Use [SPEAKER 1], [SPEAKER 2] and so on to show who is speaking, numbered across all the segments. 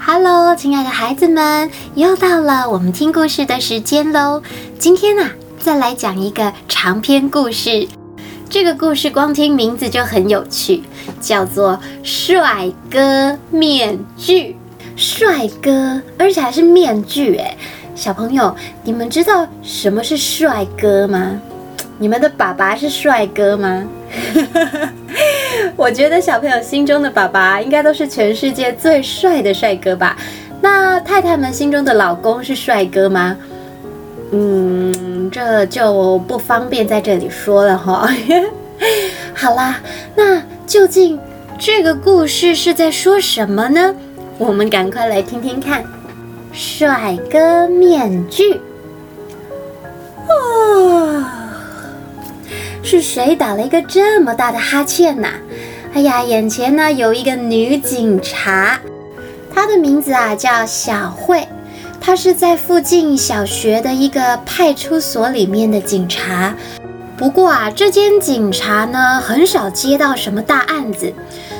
[SPEAKER 1] Hello，亲爱的孩子们，又到了我们听故事的时间喽。今天呢、啊，再来讲一个长篇故事。这个故事光听名字就很有趣，叫做《帅哥面具》。帅哥，而且还是面具诶。小朋友，你们知道什么是帅哥吗？你们的爸爸是帅哥吗？我觉得小朋友心中的爸爸应该都是全世界最帅的帅哥吧？那太太们心中的老公是帅哥吗？嗯，这就不方便在这里说了哈。好啦，那究竟这个故事是在说什么呢？我们赶快来听听看。帅哥面具。哦，是谁打了一个这么大的哈欠呐？哎呀，眼前呢有一个女警察，她的名字啊叫小慧。她是在附近小学的一个派出所里面的警察，不过啊，这间警察呢很少接到什么大案子，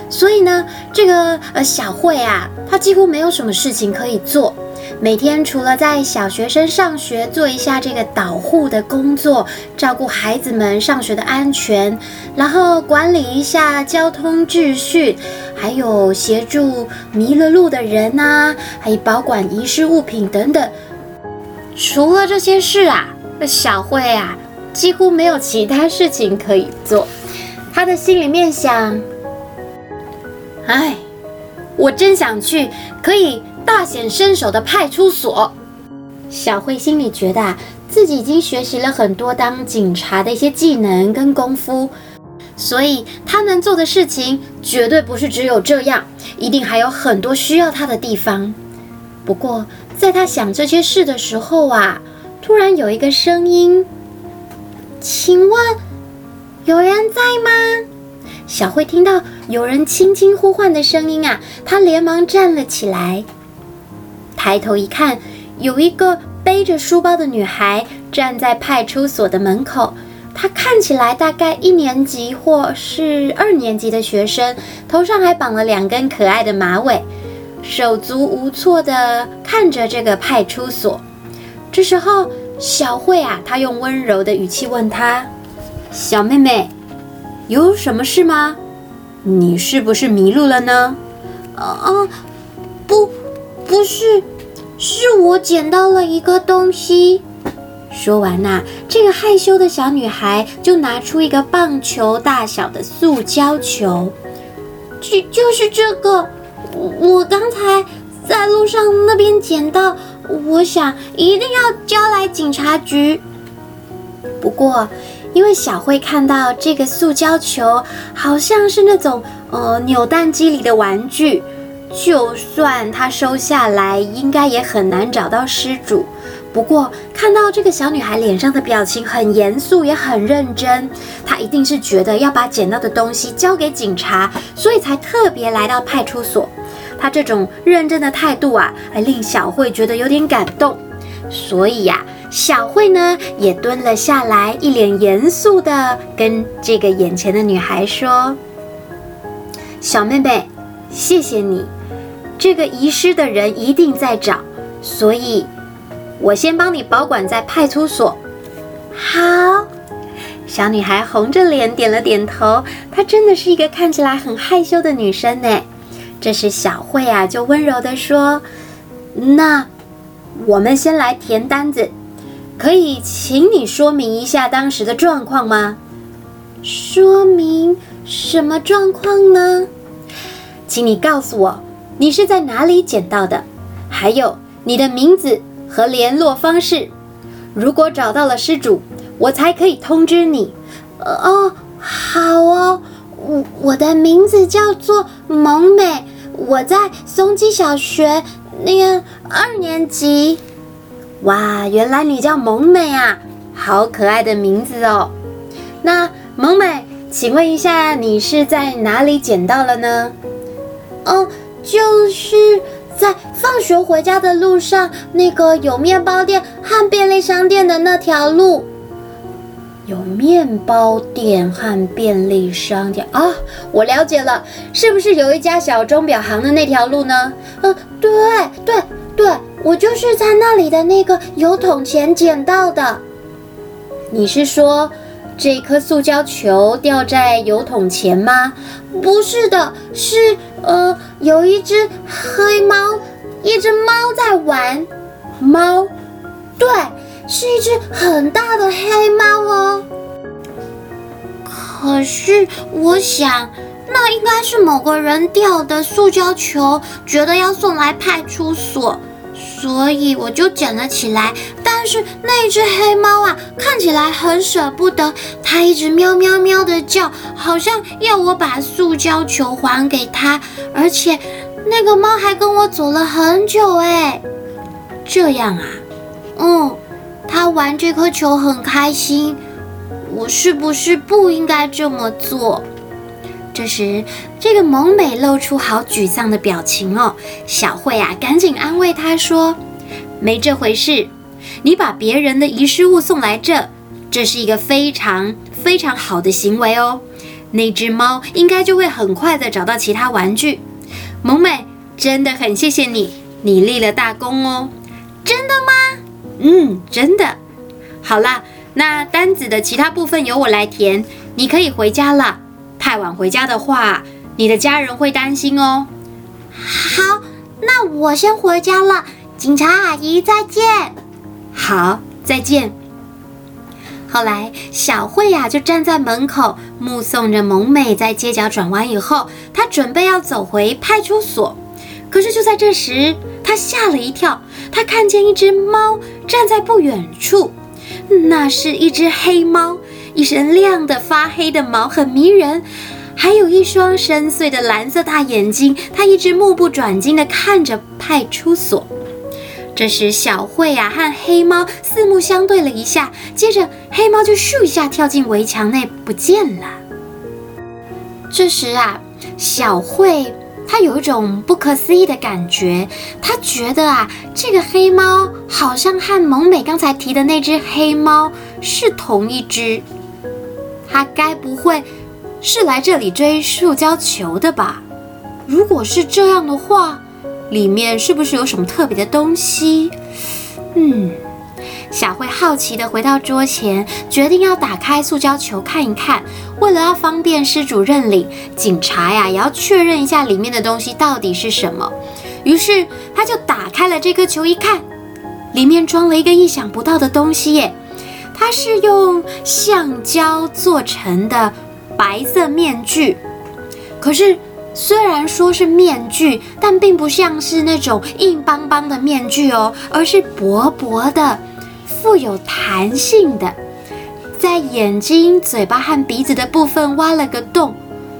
[SPEAKER 1] 所以呢，这个呃小慧啊，她几乎没有什么事情可以做。每天除了在小学生上学做一下这个导护的工作，照顾孩子们上学的安全，然后管理一下交通秩序，还有协助迷了路的人呐、啊，还有保管遗失物品等等。除了这些事啊，小慧啊几乎没有其他事情可以做。她的心里面想：哎，我真想去，可以。大显身手的派出所，小慧心里觉得啊，自己已经学习了很多当警察的一些技能跟功夫，所以她能做的事情绝对不是只有这样，一定还有很多需要她的地方。不过，在她想这些事的时候啊，突然有一个声音：“请问，有人在吗？”小慧听到有人轻轻呼唤的声音啊，她连忙站了起来。抬头一看，有一个背着书包的女孩站在派出所的门口。她看起来大概一年级或是二年级的学生，头上还绑了两根可爱的马尾，手足无措地看着这个派出所。这时候，小慧啊，她用温柔的语气问她：“小妹妹，有什么事吗？你是不是迷路了呢？”“啊啊，不。”不是，是我捡到了一个东西。说完呐，这个害羞的小女孩就拿出一个棒球大小的塑胶球，就就是这个，我刚才在路上那边捡到，我想一定要交来警察局。不过，因为小慧看到这个塑胶球好像是那种呃扭蛋机里的玩具。就算他收下来，应该也很难找到失主。不过看到这个小女孩脸上的表情很严肃，也很认真，她一定是觉得要把捡到的东西交给警察，所以才特别来到派出所。她这种认真的态度啊，还令小慧觉得有点感动。所以呀，小慧呢也蹲了下来，一脸严肃的跟这个眼前的女孩说：“小妹妹，谢谢你。”这个遗失的人一定在找，所以，我先帮你保管在派出所。好，小女孩红着脸点了点头。她真的是一个看起来很害羞的女生呢。这时小慧啊，就温柔地说：“那我们先来填单子，可以请你说明一下当时的状况吗？”说明什么状况呢？请你告诉我。你是在哪里捡到的？还有你的名字和联络方式。如果找到了失主，我才可以通知你。哦，好哦，我我的名字叫做萌美，我在松基小学念二年级。哇，原来你叫萌美啊，好可爱的名字哦。那萌美，请问一下，你是在哪里捡到了呢？哦。就是在放学回家的路上，那个有面包店和便利商店的那条路。有面包店和便利商店啊，我了解了，是不是有一家小钟表行的那条路呢？呃，对对对，我就是在那里的那个油桶前捡到的。你是说这颗塑胶球掉在油桶前吗？不是的，是呃，有一只黑猫，一只猫在玩。猫，对，是一只很大的黑猫哦。可是我想，那应该是某个人掉的塑胶球，觉得要送来派出所，所以我就捡了起来。但是那只黑猫啊，看起来很舍不得，它一直喵喵喵的叫，好像要我把塑胶球还给它。而且那个猫还跟我走了很久，哎，这样啊，嗯，它玩这颗球很开心。我是不是不应该这么做？这时，这个萌美露出好沮丧的表情哦。小慧啊，赶紧安慰她说：“没这回事，你把别人的遗失物送来这，这是一个非常非常好的行为哦。那只猫应该就会很快的找到其他玩具。萌美，真的很谢谢你，你立了大功哦。真的吗？嗯，真的。好啦。”那单子的其他部分由我来填，你可以回家了。太晚回家的话，你的家人会担心哦。好，那我先回家了。警察阿姨，再见。好，再见。后来，小慧呀就站在门口，目送着萌美在街角转弯以后，她准备要走回派出所。可是就在这时，她吓了一跳，她看见一只猫站在不远处。那是一只黑猫，一身亮得发黑的毛很迷人，还有一双深邃的蓝色大眼睛。它一直目不转睛地看着派出所。这时，小慧啊和黑猫四目相对了一下，接着黑猫就咻一下跳进围墙内不见了。这时啊，小慧。她有一种不可思议的感觉，她觉得啊，这个黑猫好像和萌美刚才提的那只黑猫是同一只。他该不会是来这里追塑胶球的吧？如果是这样的话，里面是不是有什么特别的东西？嗯。小慧好奇地回到桌前，决定要打开塑胶球看一看。为了要方便失主认领，警察呀也要确认一下里面的东西到底是什么。于是他就打开了这颗球，一看，里面装了一个意想不到的东西耶！它是用橡胶做成的白色面具。可是虽然说是面具，但并不像是那种硬邦邦的面具哦，而是薄薄的。富有弹性的，在眼睛、嘴巴和鼻子的部分挖了个洞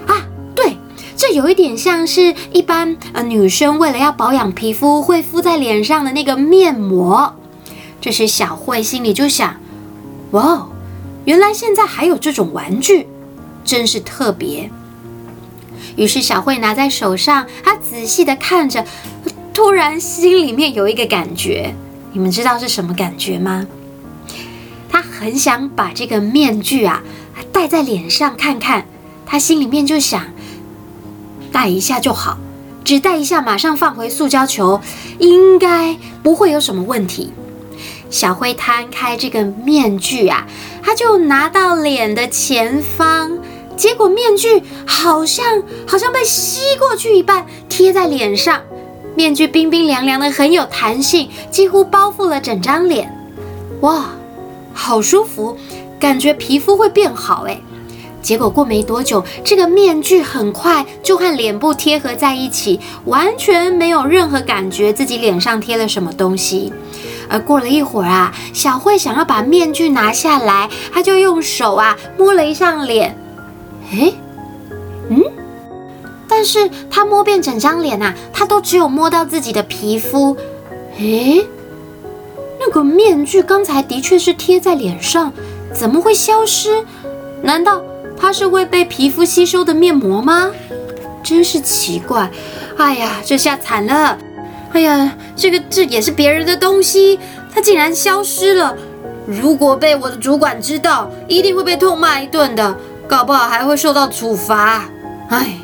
[SPEAKER 1] 啊！对，这有一点像是一般呃女生为了要保养皮肤会敷在脸上的那个面膜。这时小慧心里就想：哇哦，原来现在还有这种玩具，真是特别。于是小慧拿在手上，她仔细的看着，突然心里面有一个感觉。你们知道是什么感觉吗？他很想把这个面具啊戴在脸上看看，他心里面就想戴一下就好，只戴一下，马上放回塑胶球，应该不会有什么问题。小慧摊开这个面具啊，他就拿到脸的前方，结果面具好像好像被吸过去一半，贴在脸上。面具冰冰凉凉的，很有弹性，几乎包覆了整张脸。哇，好舒服，感觉皮肤会变好诶。结果过没多久，这个面具很快就和脸部贴合在一起，完全没有任何感觉自己脸上贴了什么东西。而过了一会儿啊，小慧想要把面具拿下来，她就用手啊摸了一下脸，诶，嗯。但是她摸遍整张脸呐，她都只有摸到自己的皮肤。诶，那个面具刚才的确是贴在脸上，怎么会消失？难道它是会被皮肤吸收的面膜吗？真是奇怪！哎呀，这下惨了！哎呀，这个这也是别人的东西，它竟然消失了。
[SPEAKER 2] 如果被我的主管知道，一定会被痛骂一顿的，搞不好还会受到处罚。哎，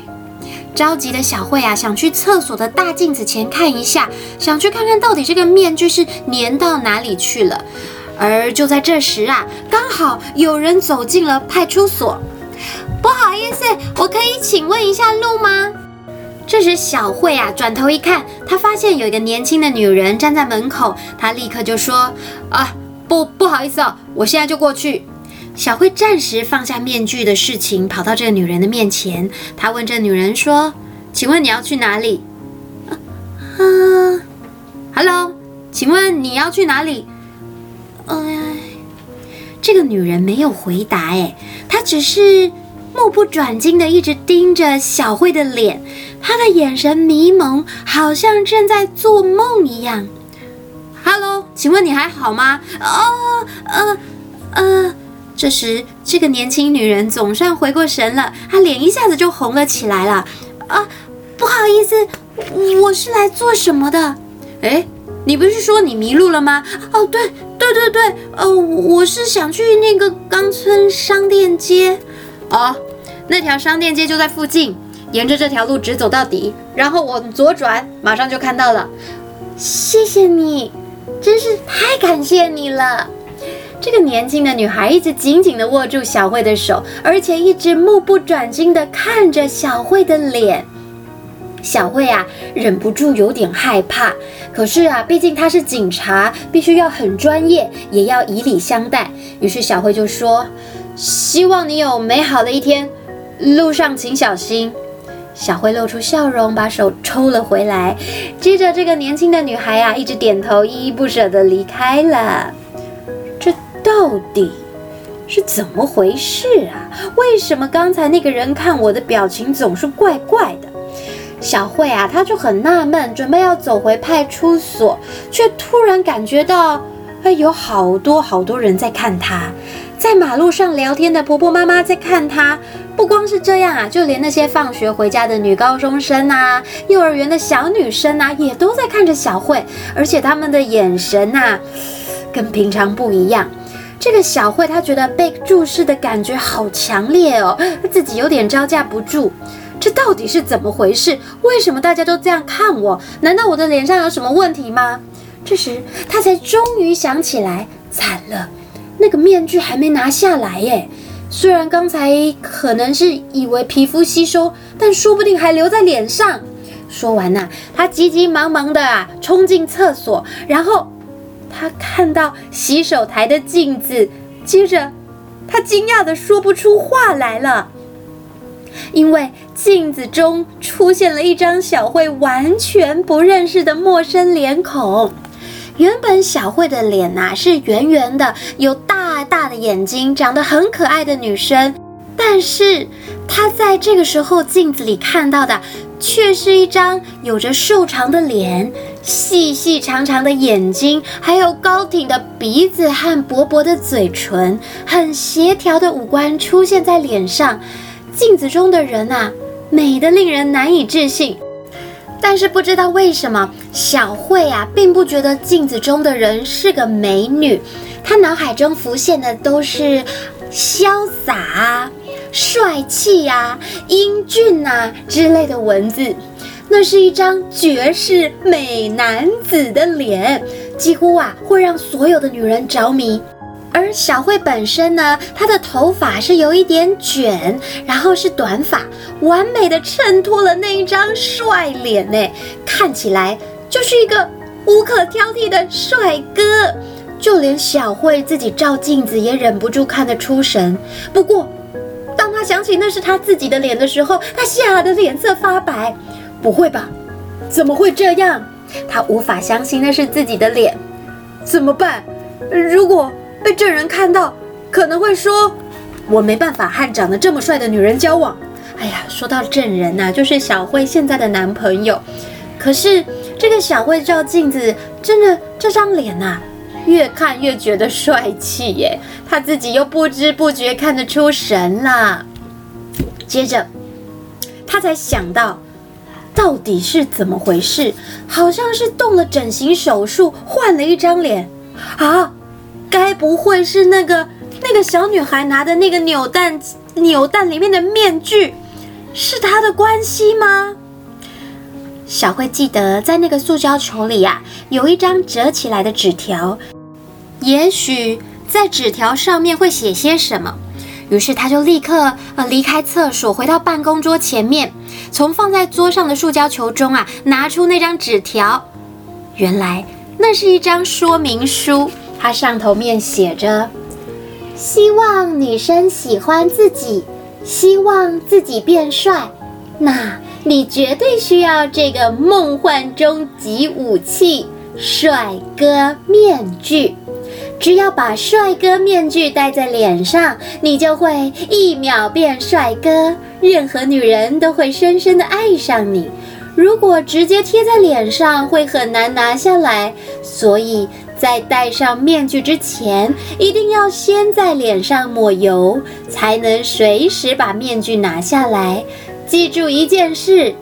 [SPEAKER 1] 着急的小慧啊，想去厕所的大镜子前看一下，想去看看到底这个面具是粘到哪里去了。而就在这时啊，刚好有人走进了派出所。不好意思，我可以请问一下路吗？这时小慧啊，转头一看，她发现有一个年轻的女人站在门口，她立刻就说：“
[SPEAKER 2] 啊，不，不好意思哦，我现在就过去。”
[SPEAKER 1] 小慧暂时放下面具的事情，跑到这个女人的面前，她问这女人说：“请问你要去哪里？”啊，
[SPEAKER 2] 啊，Hello，请问你要去哪里？
[SPEAKER 1] 哎，这个女人没有回答，哎，她只是。目不转睛地一直盯着小慧的脸，她的眼神迷蒙，好像正在做梦一样。
[SPEAKER 2] Hello，请问你还好吗？
[SPEAKER 1] 哦，呃，呃，这时这个年轻女人总算回过神了，她脸一下子就红了起来了。啊，不好意思，我是来做什么的？
[SPEAKER 2] 诶，你不是说你迷路了吗？
[SPEAKER 1] 哦，对，对对对，呃，我是想去那个冈村商店街。
[SPEAKER 2] 哦，那条商店街就在附近，沿着这条路直走到底，然后往左转，马上就看到了。
[SPEAKER 1] 谢谢你，真是太感谢你了。这个年轻的女孩一直紧紧地握住小慧的手，而且一直目不转睛地看着小慧的脸。小慧啊，忍不住有点害怕。可是啊，毕竟她是警察，必须要很专业，也要以礼相待。于是小慧就说。希望你有美好的一天，路上请小心。小慧露出笑容，把手抽了回来。接着，这个年轻的女孩啊，一直点头，依依不舍地离开了。这到底是怎么回事啊？为什么刚才那个人看我的表情总是怪怪的？小慧啊，她就很纳闷，准备要走回派出所，却突然感觉到，哎，有好多好多人在看她。在马路上聊天的婆婆妈妈在看她，不光是这样啊，就连那些放学回家的女高中生啊，幼儿园的小女生啊，也都在看着小慧，而且他们的眼神呐，跟平常不一样。这个小慧她觉得被注视的感觉好强烈哦，自己有点招架不住。这到底是怎么回事？为什么大家都这样看我？难道我的脸上有什么问题吗？这时她才终于想起来，惨了。那个面具还没拿下来耶，虽然刚才可能是以为皮肤吸收，但说不定还留在脸上。说完呐、他急急忙忙的啊冲进厕所，然后他看到洗手台的镜子，接着他惊讶的说不出话来了，因为镜子中出现了一张小慧完全不认识的陌生脸孔。原本小慧的脸呐、是圆圆的，有大大的眼睛，长得很可爱的女生。但是她在这个时候镜子里看到的，却是一张有着瘦长的脸、细细长长的眼睛，还有高挺的鼻子和薄薄的嘴唇，很协调的五官出现在脸上。镜子中的人啊，美得令人难以置信。但是不知道为什么，小慧啊，并不觉得镜子中的人是个美女，她脑海中浮现的都是潇洒、帅气啊、英俊啊之类的文字。那是一张绝世美男子的脸，几乎啊会让所有的女人着迷。而小慧本身呢，她的头发是有一点卷，然后是短发，完美的衬托了那一张帅脸呢，看起来就是一个无可挑剔的帅哥。就连小慧自己照镜子也忍不住看得出神。不过，当她想起那是她自己的脸的时候，她吓得脸色发白。不会吧？怎么会这样？她无法相信那是自己的脸。怎么办？如果……被证人看到，可能会说：“我没办法和长得这么帅的女人交往。”哎呀，说到证人呐，就是小慧现在的男朋友。可是这个小慧照镜子，真的这张脸呐，越看越觉得帅气耶。她自己又不知不觉看得出神了。接着，她才想到，到底是怎么回事？好像是动了整形手术，换了一张脸啊。
[SPEAKER 2] 该不会是那个那个小女孩拿的那个扭蛋扭蛋里面的面具，是她的关系吗？
[SPEAKER 1] 小慧记得在那个塑胶球里、啊，有一张折起来的纸条，也许在纸条上面会写些什么。于是他就立刻呃离开厕所，回到办公桌前面，从放在桌上的塑胶球中啊拿出那张纸条。原来那是一张说明书，它上头面写着：“希望女生喜欢自己，希望自己变帅，那你绝对需要这个梦幻终极武器——帅哥面具。”只要把帅哥面具戴在脸上，你就会一秒变帅哥，任何女人都会深深的爱上你。如果直接贴在脸上，会很难拿下来，所以在戴上面具之前，一定要先在脸上抹油，才能随时把面具拿下来。记住一件事：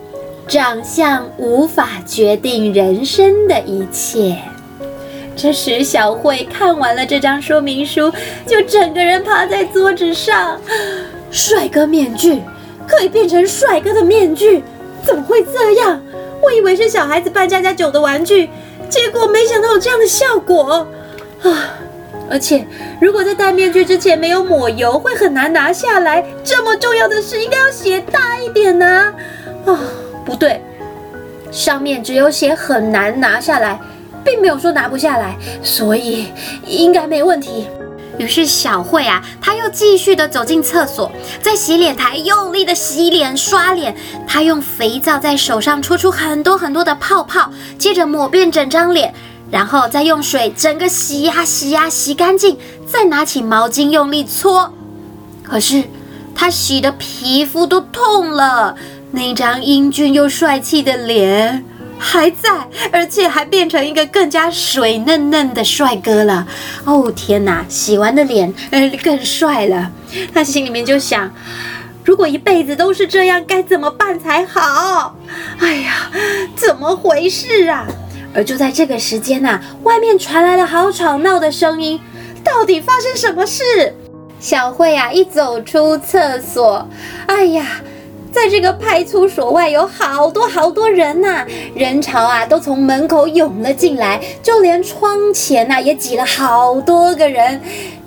[SPEAKER 1] 长相无法决定人生的一切。这时，小慧看完了这张说明书，就整个人趴在桌子上。帅哥面具可以变成帅哥的面具，怎么会这样？我以为是小孩子扮家家酒的玩具，结果没想到有这样的效果啊！而且，如果在戴面具之前没有抹油，会很难拿下来。这么重要的事，应该要写大一点呐！啊，不对，上面只有写很难拿下来。并没有说拿不下来，所以应该没问题。于是小慧啊，她又继续的走进厕所，在洗脸台用力的洗脸刷脸。她用肥皂在手上搓出很多很多的泡泡，接着抹遍整张脸，然后再用水整个洗呀洗呀洗干净，再拿起毛巾用力搓。可是她洗的皮肤都痛了，那张英俊又帅气的脸。还在，而且还变成一个更加水嫩嫩的帅哥了。哦天哪，洗完的脸，呃，更帅了。他心里面就想，如果一辈子都是这样，该怎么办才好？哎呀，怎么回事啊？而就在这个时间呐，外面传来了好吵闹的声音。到底发生什么事？小慧啊，一走出厕所，哎呀！在这个派出所外有好多好多人呐、人潮啊都从门口涌了进来，就连窗前呐、啊、也挤了好多个人。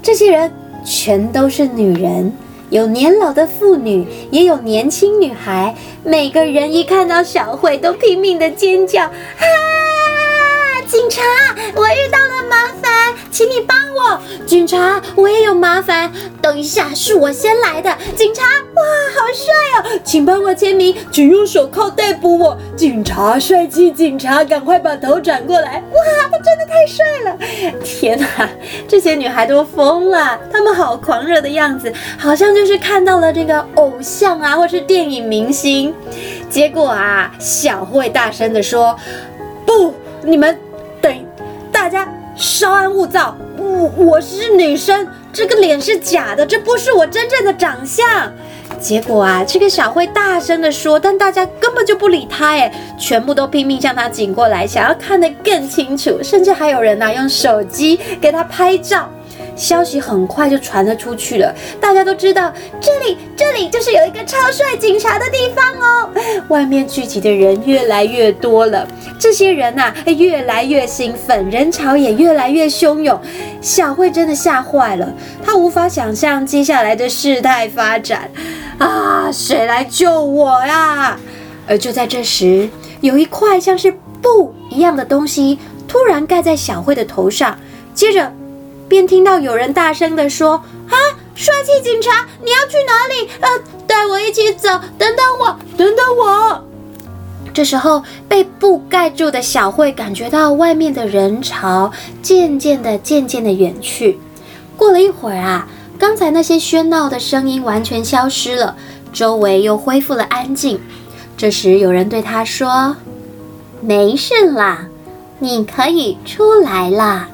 [SPEAKER 1] 这些人全都是女人，有年老的妇女，也有年轻女孩。每个人一看到小慧都拼命的尖叫：“啊，警察，我遇到了麻烦，请你帮我！警察，我也有麻烦。等一下，是我先来的。警察，哇，好帅哦！请帮我签名，请用手铐逮捕我。警察，帅气警察，赶快把头转过来！哇，他真的太帅了！天哪，这些女孩都疯了，她们好狂热的样子，好像就是看到了这个偶像啊，或是电影明星。结果啊，小慧大声地说：“不，你们，大家。”稍安勿躁，我我是女生，这个脸是假的，这不是我真正的长相。结果啊，这个小慧大声的说，但大家根本就不理她，哎，全部都拼命向她挤过来，想要看得更清楚，甚至还有人呐、用手机给她拍照。消息很快就传了出去了，大家都知道这里这里就是有一个超帅警察的地方哦。外面聚集的人越来越多了，这些人呐、越来越兴奋，人潮也越来越汹涌。小慧真的吓坏了，她无法想象接下来的事态发展。啊，谁来救我呀？而就在这时，有一块像是布一样的东西突然盖在小慧的头上，接着。便听到有人大声地说：“啊，帅气警察，你要去哪里？呃，带我一起走，等等我，等等我。”这时候，被布盖住的小慧感觉到外面的人潮渐渐的、渐渐的远去。过了一会儿啊，刚才那些喧闹的声音完全消失了，周围又恢复了安静。这时，有人对她说：“没事啦，你可以出来啦。”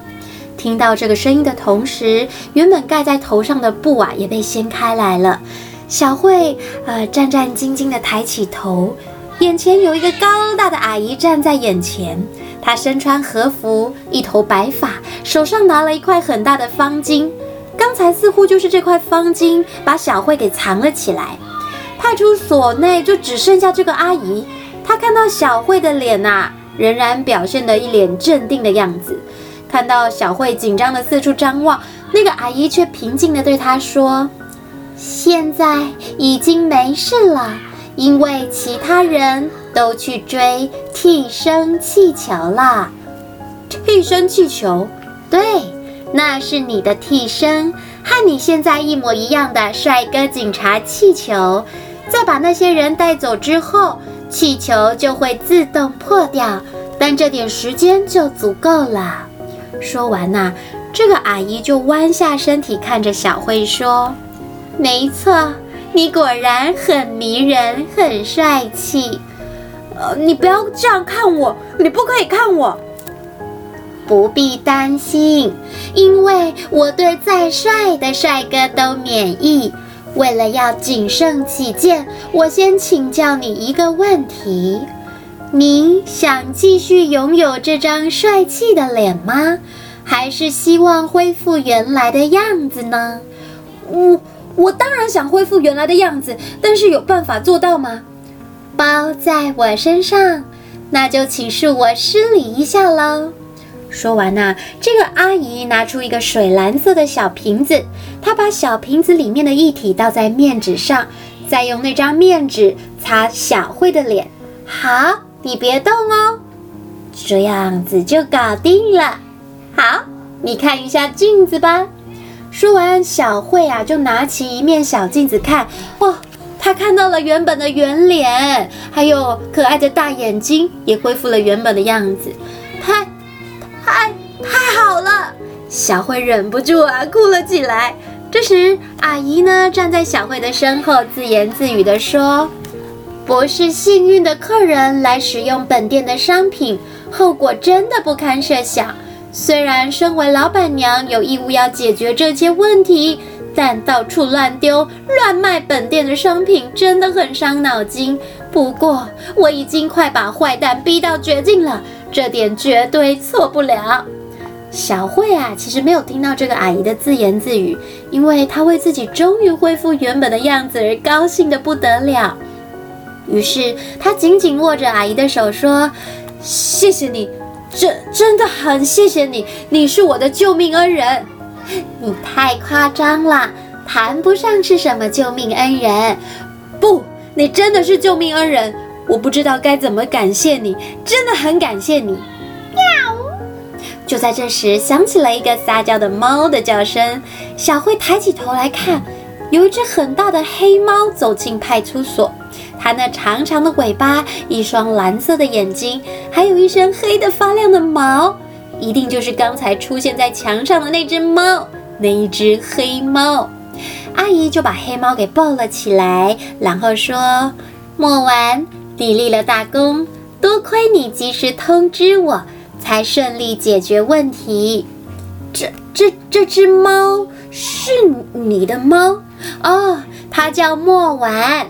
[SPEAKER 1] 听到这个声音的同时，原本盖在头上的布啊也被掀开来了。小慧呃战战兢兢地抬起头，眼前有一个高大的阿姨站在眼前。她身穿和服，一头白发，手上拿了一块很大的方巾。刚才似乎就是这块方巾把小慧给藏了起来。派出所内就只剩下这个阿姨。她看到小慧的脸呐、啊，仍然表现得一脸镇定的样子。看到小慧紧张的四处张望，那个阿姨却平静的对她说：“现在已经没事了，因为其他人都去追替身气球了。替身气球？对。”那是你的替身，和你现在一模一样的帅哥警察气球。在把那些人带走之后，气球就会自动破掉，但这点时间就足够了。说完呐、这个阿姨就弯下身体看着小慧说：“没错，你果然很迷人，很帅气。呃，你不要这样看我，你不可以看我。”不必担心，因为我对再帅的帅哥都免疫。为了要谨慎起见，我先请教你一个问题：你想继续拥有这张帅气的脸吗？还是希望恢复原来的样子呢？
[SPEAKER 2] 我我当然想恢复原来的样子，但是有办法做到吗？
[SPEAKER 1] 包在我身上，那就请恕我失礼一下喽。说完呐，这个阿姨拿出一个水蓝色的小瓶子，她把小瓶子里面的液体倒在面纸上，再用那张面纸擦小慧的脸。好，你别动哦，这样子就搞定了。好，你看一下镜子吧。说完，小慧啊就拿起一面小镜子看，哇，她看到了原本的圆脸，还有可爱的大眼睛，也恢复了原本的样子。太。太太好了，小慧忍不住啊哭了起来。这时，阿姨呢站在小慧的身后，自言自语地说：“不是幸运的客人来使用本店的商品，后果真的不堪设想。虽然身为老板娘有义务要解决这些问题，但到处乱丢、乱卖本店的商品真的很伤脑筋。不过，我已经快把坏蛋逼到绝境了。”这点绝对错不了。小慧啊，其实没有听到这个阿姨的自言自语，因为她为自己终于恢复原本的样子而高兴得不得了。于是他紧紧握着阿姨的手说：“谢谢你，真真的很谢谢你，你是我的救命恩人。”你太夸张了，谈不上是什么救命恩人。
[SPEAKER 2] 不，你真的是救命恩人。我不知道该怎么感谢你，真的很感谢你。
[SPEAKER 1] 喵！就在这时，响起了一个撒娇的猫的叫声。小慧抬起头来看，有一只很大的黑猫走进派出所。它那长长的尾巴，一双蓝色的眼睛，还有一身黑得发亮的毛，一定就是刚才出现在墙上的那只猫，那一只黑猫。阿姨就把黑猫给抱了起来，然后说：“莫完。”你立了大功，多亏你及时通知我，才顺利解决问题。这、这、这只猫是你的猫哦，它叫莫完，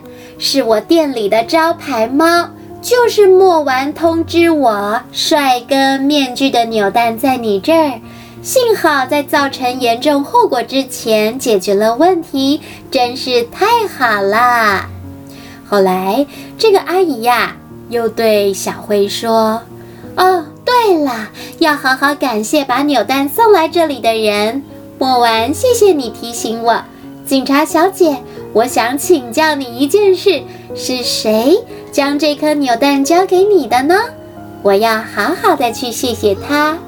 [SPEAKER 1] 是我店里的招牌猫。就是莫完通知我，帅哥面具的扭蛋在你这儿，幸好在造成严重后果之前解决了问题，真是太好了。后来，这个阿姨呀，又对小慧说：“哦，对了，要好好感谢把扭蛋送来这里的人。莫完，谢谢你提醒我。警察小姐，我想请教你一件事：是谁将这颗扭蛋交给你的呢？我要好好的去谢谢他。”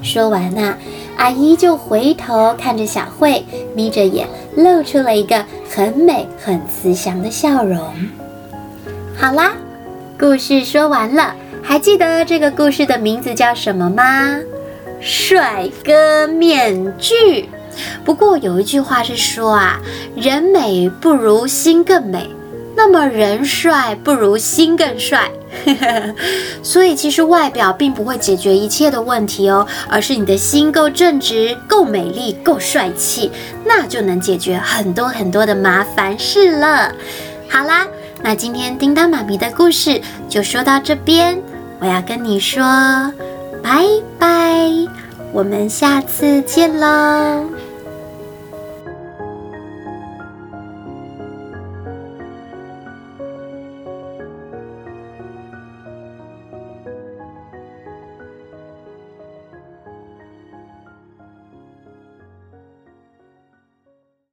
[SPEAKER 1] 说完呐，阿姨就回头看着小慧，眯着眼，露出了一个很美、很慈祥的笑容。好啦，故事说完了，还记得这个故事的名字叫什么吗？帅哥面具。不过有一句话是说啊，人美不如心更美。那么人帅不如心更帅，所以其实外表并不会解决一切的问题哦，而是你的心够正直、够美丽、够帅气，那就能解决很多很多的麻烦事了。好啦，那今天叮当妈咪的故事就说到这边，我要跟你说拜拜，我们下次见喽。